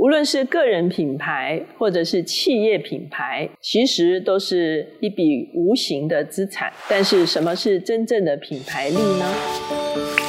无论是个人品牌或者是企业品牌，其实都是一笔无形的资产。但是，什么是真正的品牌力呢？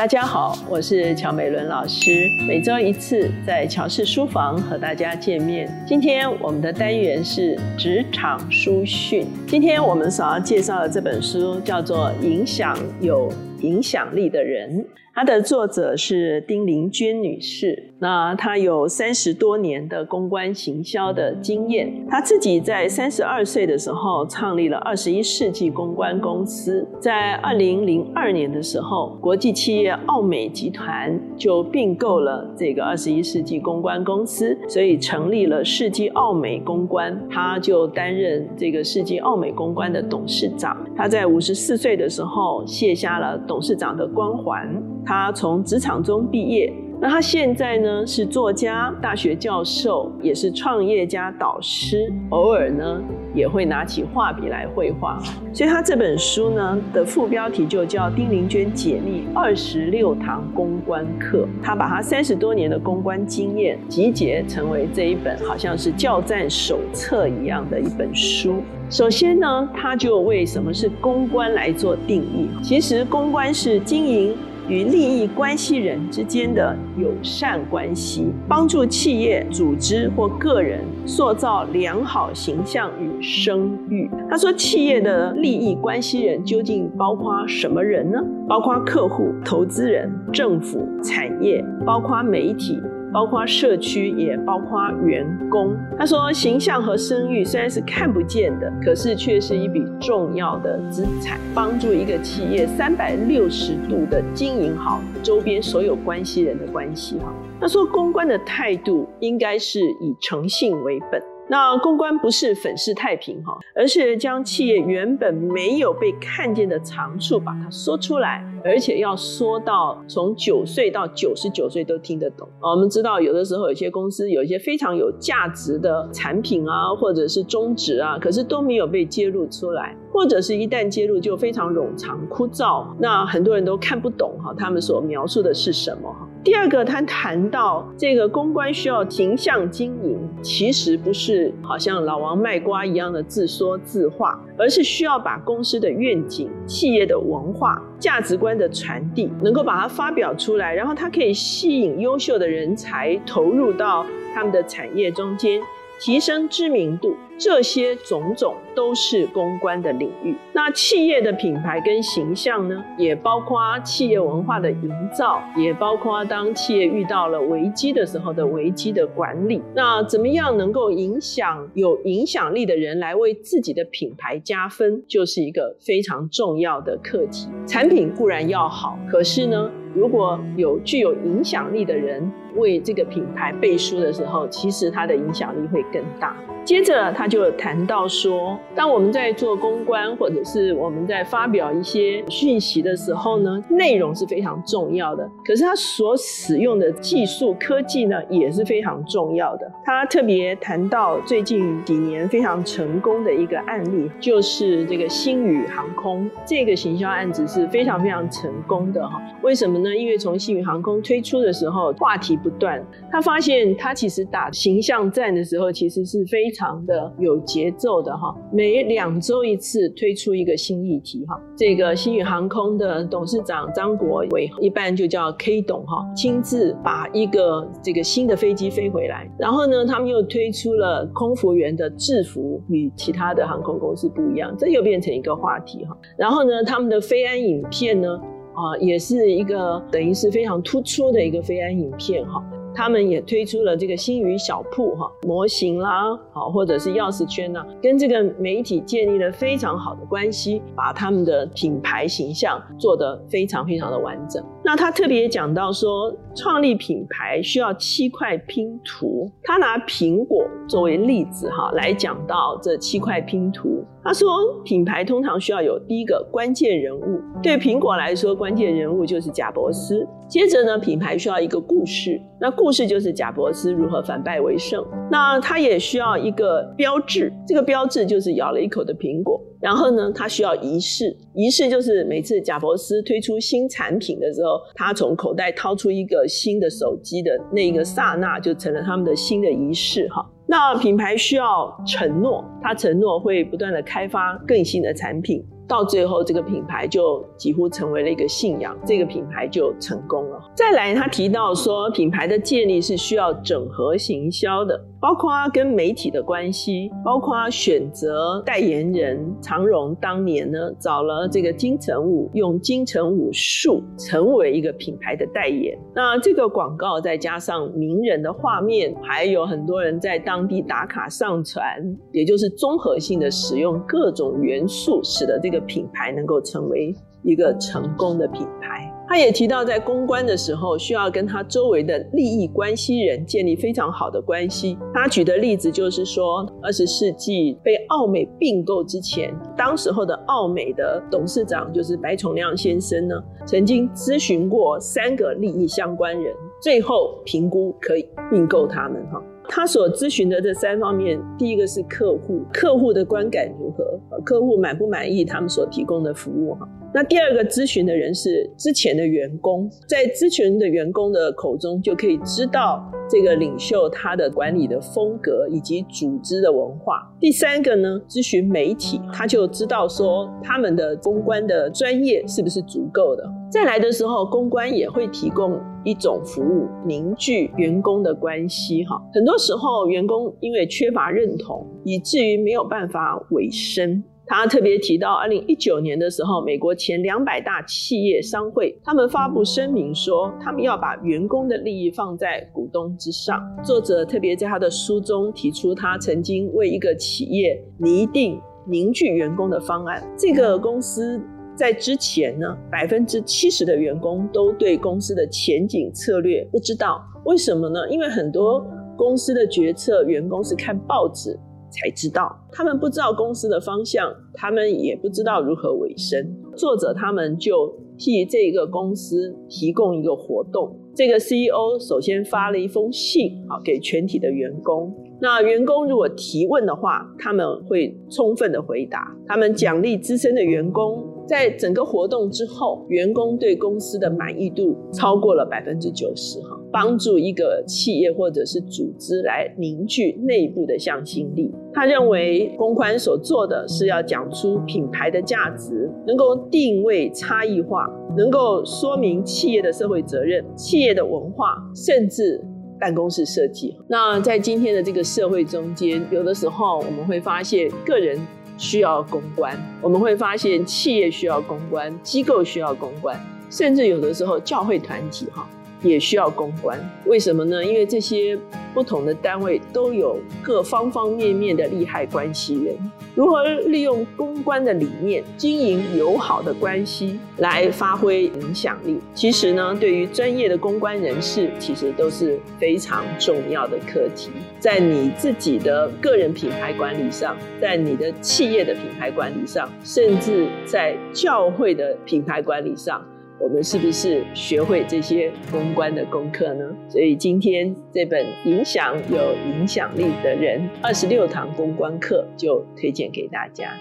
大家好，我是乔美伦老师，每周一次在乔氏书房和大家见面。今天我们的单元是职场书讯。今天我们所要介绍的这本书叫做《影响有影响力的人》。它的作者是丁玲娟女士，那她有三十多年的公关行销的经验。她自己在三十二岁的时候创立了二十一世纪公关公司，在二零零二年的时候，国际企业奥美集团就并购了这个二十一世纪公关公司，所以成立了世纪奥美公关。她就担任这个世纪奥美公关的董事长。他在五十四岁的时候卸下了董事长的光环。他从职场中毕业，那他现在呢是作家、大学教授，也是创业家导师，偶尔呢也会拿起画笔来绘画。所以他这本书呢的副标题就叫《丁玲娟解密二十六堂公关课》，他把他三十多年的公关经验集结成为这一本好像是教战手册一样的一本书。首先呢，他就为什么是公关来做定义。其实公关是经营。与利益关系人之间的友善关系，帮助企业、组织或个人塑造良好形象与声誉。他说，企业的利益关系人究竟包括什么人呢？包括客户、投资人、政府、产业，包括媒体。包括社区，也包括员工。他说，形象和声誉虽然是看不见的，可是却是一笔重要的资产，帮助一个企业三百六十度的经营好周边所有关系人的关系。哈，他说，公关的态度应该是以诚信为本。那公关不是粉饰太平哈，而是将企业原本没有被看见的长处把它说出来，而且要说到从九岁到九十九岁都听得懂。我们知道有的时候有些公司有一些非常有价值的产品啊，或者是宗旨啊，可是都没有被揭露出来，或者是一旦揭露就非常冗长枯燥，那很多人都看不懂哈，他们所描述的是什么哈。第二个，他谈到这个公关需要形象经营，其实不是好像老王卖瓜一样的自说自话，而是需要把公司的愿景、企业的文化、价值观的传递，能够把它发表出来，然后它可以吸引优秀的人才投入到他们的产业中间。提升知名度，这些种种都是公关的领域。那企业的品牌跟形象呢，也包括企业文化的营造，也包括当企业遇到了危机的时候的危机的管理。那怎么样能够影响有影响力的人来为自己的品牌加分，就是一个非常重要的课题。产品固然要好，可是呢？如果有具有影响力的人为这个品牌背书的时候，其实它的影响力会更大。接着他就谈到说，当我们在做公关或者是我们在发表一些讯息的时候呢，内容是非常重要的。可是他所使用的技术科技呢，也是非常重要的。他特别谈到最近几年非常成功的一个案例，就是这个星宇航空这个行销案子是非常非常成功的哈。为什么呢？因为从星宇航空推出的时候，话题不断，他发现他其实打形象战的时候，其实是非。非常的有节奏的哈，每两周一次推出一个新议题哈。这个新宇航空的董事长张国伟，一般就叫 K 董哈，亲自把一个这个新的飞机飞回来。然后呢，他们又推出了空服员的制服与其他的航空公司不一样，这又变成一个话题哈。然后呢，他们的飞安影片呢，啊，也是一个等于是非常突出的一个飞安影片哈。他们也推出了这个星宇小铺哈模型啦，好或者是钥匙圈呐，跟这个媒体建立了非常好的关系，把他们的品牌形象做得非常非常的完整。那他特别讲到说，创立品牌需要七块拼图，他拿苹果作为例子哈来讲到这七块拼图。他说，品牌通常需要有第一个关键人物，对苹果来说，关键人物就是贾伯斯。接着呢，品牌需要一个故事，那故事就是贾伯斯如何反败为胜。那他也需要一个标志，这个标志就是咬了一口的苹果。然后呢，他需要仪式，仪式就是每次贾伯斯推出新产品的时候，他从口袋掏出一个新的手机的那一个刹那，就成了他们的新的仪式哈。那品牌需要承诺，他承诺会不断的开发更新的产品。到最后，这个品牌就几乎成为了一个信仰，这个品牌就成功了。再来，他提到说，品牌的建立是需要整合行销的，包括跟媒体的关系，包括选择代言人。长荣当年呢，找了这个金城武，用金城武术成为一个品牌的代言。那这个广告再加上名人的画面，还有很多人在当地打卡上传，也就是综合性的使用各种元素，使得这个。品牌能够成为一个成功的品牌，他也提到，在公关的时候，需要跟他周围的利益关系人建立非常好的关系。他举的例子就是说，二十世纪被奥美并购之前，当时候的奥美的董事长就是白崇亮先生呢，曾经咨询过三个利益相关人，最后评估可以并购他们哈。他所咨询的这三方面，第一个是客户，客户的观感如何？客户满不满意他们所提供的服务？哈，那第二个咨询的人是之前的员工，在咨询的员工的口中就可以知道这个领袖他的管理的风格以及组织的文化。第三个呢，咨询媒体，他就知道说他们的公关的专业是不是足够的。再来的时候，公关也会提供一种服务，凝聚员工的关系。哈，很多时候员工因为缺乏认同，以至于没有办法委身。他特别提到，二零一九年的时候，美国前两百大企业商会他们发布声明说，他们要把员工的利益放在股东之上。作者特别在他的书中提出，他曾经为一个企业拟定凝聚员工的方案。这个公司。在之前呢，百分之七十的员工都对公司的前景策略不知道，为什么呢？因为很多公司的决策，员工是看报纸才知道，他们不知道公司的方向，他们也不知道如何维生。作者他们就替这个公司提供一个活动，这个 CEO 首先发了一封信，啊给全体的员工。那员工如果提问的话，他们会充分的回答，他们奖励资深的员工。在整个活动之后，员工对公司的满意度超过了百分之九十，哈，帮助一个企业或者是组织来凝聚内部的向心力。他认为公关所做的是要讲出品牌的价值，能够定位差异化，能够说明企业的社会责任、企业的文化，甚至办公室设计。那在今天的这个社会中间，有的时候我们会发现个人。需要公关，我们会发现企业需要公关，机构需要公关，甚至有的时候教会团体哈。也需要公关。为什么呢？因为这些不同的单位都有各方方面面的利害关系人。如何利用公关的理念经营友好的关系来发挥影响力？其实呢，对于专业的公关人士，其实都是非常重要的课题。在你自己的个人品牌管理上，在你的企业的品牌管理上，甚至在教会的品牌管理上。我们是不是学会这些公关的功课呢？所以今天这本《影响有影响力的人》二十六堂公关课就推荐给大家。